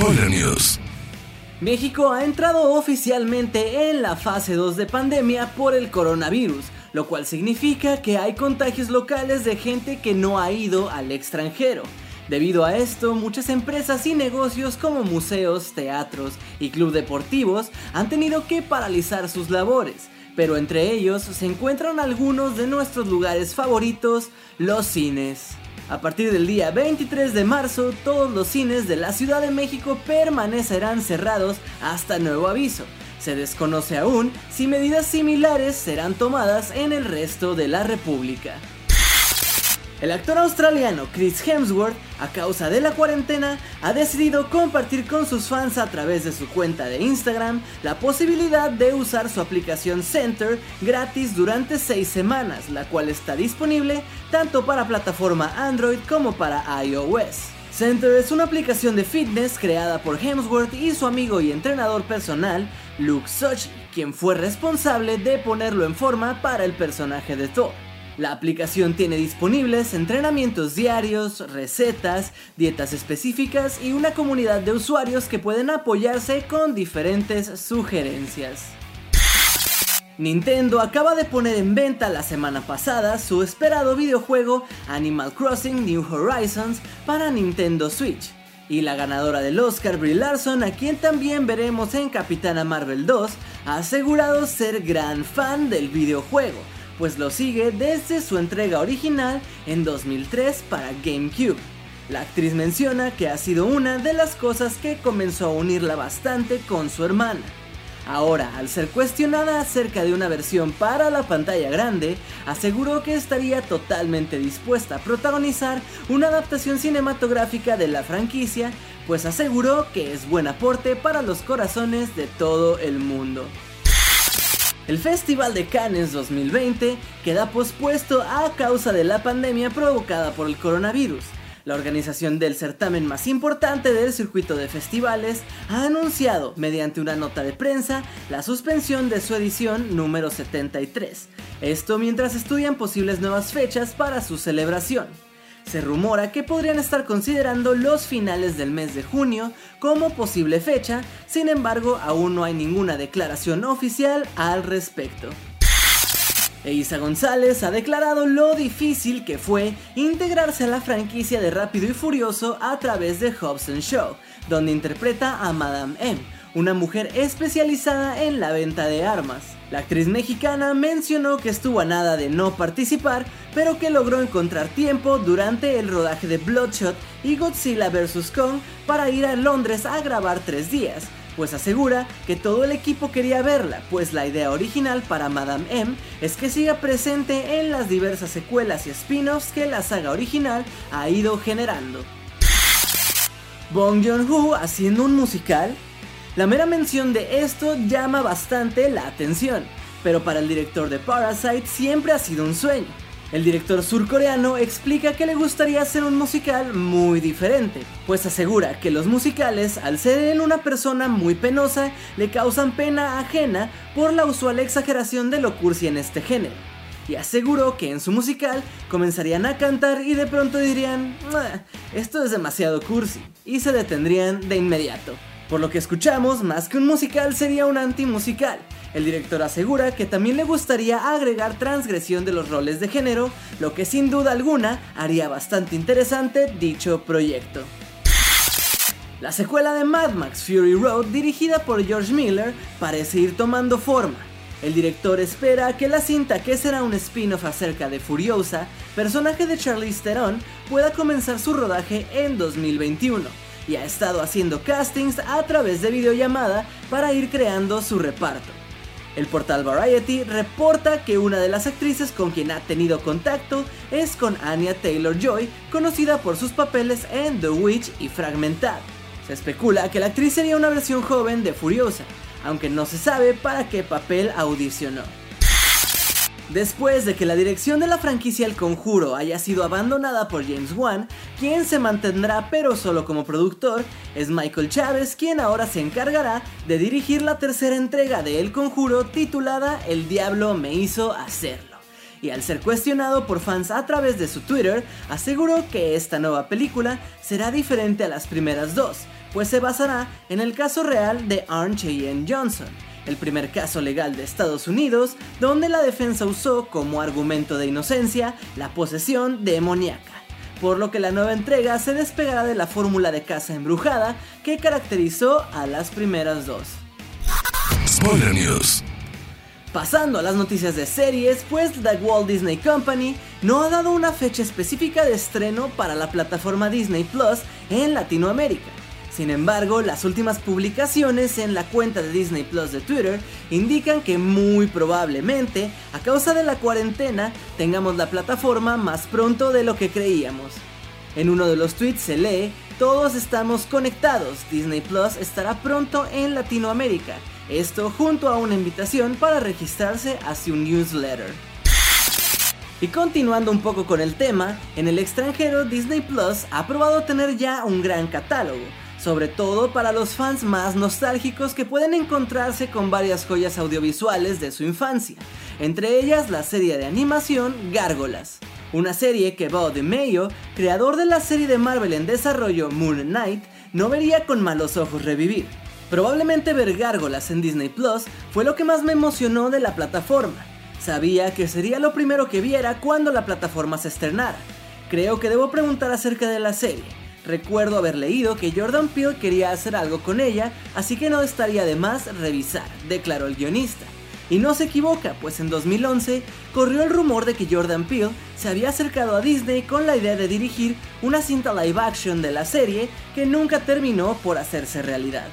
News. México ha entrado oficialmente en la fase 2 de pandemia por el coronavirus, lo cual significa que hay contagios locales de gente que no ha ido al extranjero. Debido a esto, muchas empresas y negocios como museos, teatros y club deportivos han tenido que paralizar sus labores, pero entre ellos se encuentran algunos de nuestros lugares favoritos, los cines. A partir del día 23 de marzo, todos los cines de la Ciudad de México permanecerán cerrados hasta nuevo aviso. Se desconoce aún si medidas similares serán tomadas en el resto de la República. El actor australiano Chris Hemsworth, a causa de la cuarentena, ha decidido compartir con sus fans a través de su cuenta de Instagram la posibilidad de usar su aplicación Center gratis durante 6 semanas, la cual está disponible tanto para plataforma Android como para iOS. Center es una aplicación de fitness creada por Hemsworth y su amigo y entrenador personal, Luke Such, quien fue responsable de ponerlo en forma para el personaje de Thor. La aplicación tiene disponibles entrenamientos diarios, recetas, dietas específicas y una comunidad de usuarios que pueden apoyarse con diferentes sugerencias. Nintendo acaba de poner en venta la semana pasada su esperado videojuego Animal Crossing New Horizons para Nintendo Switch. Y la ganadora del Oscar, Brie Larson, a quien también veremos en Capitana Marvel 2, ha asegurado ser gran fan del videojuego, pues lo sigue desde su entrega original en 2003 para GameCube. La actriz menciona que ha sido una de las cosas que comenzó a unirla bastante con su hermana. Ahora, al ser cuestionada acerca de una versión para la pantalla grande, aseguró que estaría totalmente dispuesta a protagonizar una adaptación cinematográfica de la franquicia, pues aseguró que es buen aporte para los corazones de todo el mundo. El Festival de Cannes 2020 queda pospuesto a causa de la pandemia provocada por el coronavirus. La organización del certamen más importante del circuito de festivales ha anunciado, mediante una nota de prensa, la suspensión de su edición número 73. Esto mientras estudian posibles nuevas fechas para su celebración. Se rumora que podrían estar considerando los finales del mes de junio como posible fecha, sin embargo aún no hay ninguna declaración oficial al respecto. Eisa González ha declarado lo difícil que fue integrarse a la franquicia de Rápido y Furioso a través de Hobson Show, donde interpreta a Madame M, una mujer especializada en la venta de armas. La actriz mexicana mencionó que estuvo a nada de no participar, pero que logró encontrar tiempo durante el rodaje de Bloodshot y Godzilla vs. Kong para ir a Londres a grabar tres días, pues asegura que todo el equipo quería verla, pues la idea original para Madame M es que siga presente en las diversas secuelas y spin-offs que la saga original ha ido generando. Bong Joon-ho haciendo un musical la mera mención de esto llama bastante la atención, pero para el director de Parasite siempre ha sido un sueño. El director surcoreano explica que le gustaría hacer un musical muy diferente, pues asegura que los musicales, al ser en una persona muy penosa, le causan pena ajena por la usual exageración de lo cursi en este género. Y aseguró que en su musical comenzarían a cantar y de pronto dirían, esto es demasiado cursi, y se detendrían de inmediato. Por lo que escuchamos, más que un musical sería un antimusical. El director asegura que también le gustaría agregar transgresión de los roles de género, lo que sin duda alguna haría bastante interesante dicho proyecto. La secuela de Mad Max Fury Road, dirigida por George Miller, parece ir tomando forma. El director espera que la cinta, que será un spin-off acerca de Furiosa, personaje de Charlize Theron, pueda comenzar su rodaje en 2021 y ha estado haciendo castings a través de videollamada para ir creando su reparto. El portal Variety reporta que una de las actrices con quien ha tenido contacto es con Anya Taylor Joy, conocida por sus papeles en The Witch y Fragmentado. Se especula que la actriz sería una versión joven de Furiosa, aunque no se sabe para qué papel audicionó. Después de que la dirección de la franquicia El Conjuro haya sido abandonada por James Wan, quien se mantendrá pero solo como productor, es Michael Chávez quien ahora se encargará de dirigir la tercera entrega de El Conjuro titulada El Diablo me hizo hacerlo. Y al ser cuestionado por fans a través de su Twitter, aseguró que esta nueva película será diferente a las primeras dos, pues se basará en el caso real de Arn Cheyenne Johnson el primer caso legal de Estados Unidos donde la defensa usó como argumento de inocencia la posesión demoníaca, por lo que la nueva entrega se despegará de la fórmula de casa embrujada que caracterizó a las primeras dos. Spoiler News. Pasando a las noticias de series, pues The Walt Disney Company no ha dado una fecha específica de estreno para la plataforma Disney Plus en Latinoamérica. Sin embargo, las últimas publicaciones en la cuenta de Disney Plus de Twitter indican que muy probablemente, a causa de la cuarentena, tengamos la plataforma más pronto de lo que creíamos. En uno de los tweets se lee, todos estamos conectados, Disney Plus estará pronto en Latinoamérica, esto junto a una invitación para registrarse hacia un newsletter. Y continuando un poco con el tema, en el extranjero Disney Plus ha probado tener ya un gran catálogo, sobre todo para los fans más nostálgicos que pueden encontrarse con varias joyas audiovisuales de su infancia, entre ellas la serie de animación Gárgolas, una serie que Bob DeMayo, creador de la serie de Marvel en desarrollo Moon Knight, no vería con malos ojos revivir. Probablemente ver Gárgolas en Disney Plus fue lo que más me emocionó de la plataforma. Sabía que sería lo primero que viera cuando la plataforma se estrenara. Creo que debo preguntar acerca de la serie, Recuerdo haber leído que Jordan Peele quería hacer algo con ella, así que no estaría de más revisar, declaró el guionista. Y no se equivoca, pues en 2011 corrió el rumor de que Jordan Peele se había acercado a Disney con la idea de dirigir una cinta live action de la serie que nunca terminó por hacerse realidad.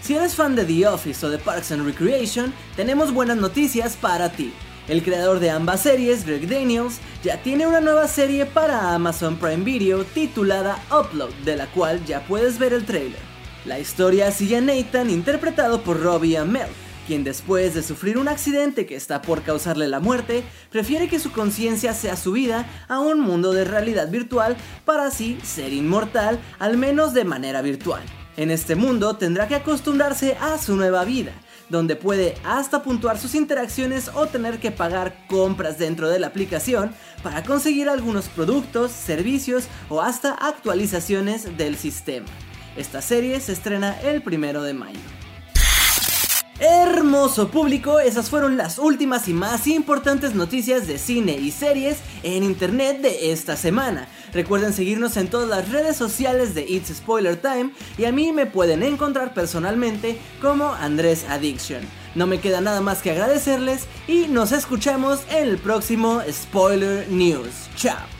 Si eres fan de The Office o de Parks and Recreation, tenemos buenas noticias para ti. El creador de ambas series, Greg Daniels, ya tiene una nueva serie para Amazon Prime Video titulada Upload, de la cual ya puedes ver el trailer. La historia sigue a Nathan interpretado por Robbie Amell, quien después de sufrir un accidente que está por causarle la muerte, prefiere que su conciencia sea subida a un mundo de realidad virtual para así ser inmortal, al menos de manera virtual. En este mundo tendrá que acostumbrarse a su nueva vida, donde puede hasta puntuar sus interacciones o tener que pagar compras dentro de la aplicación para conseguir algunos productos, servicios o hasta actualizaciones del sistema. Esta serie se estrena el primero de mayo. Hermoso público, esas fueron las últimas y más importantes noticias de cine y series en internet de esta semana. Recuerden seguirnos en todas las redes sociales de It's Spoiler Time y a mí me pueden encontrar personalmente como Andrés Addiction. No me queda nada más que agradecerles y nos escuchamos en el próximo Spoiler News. Chao.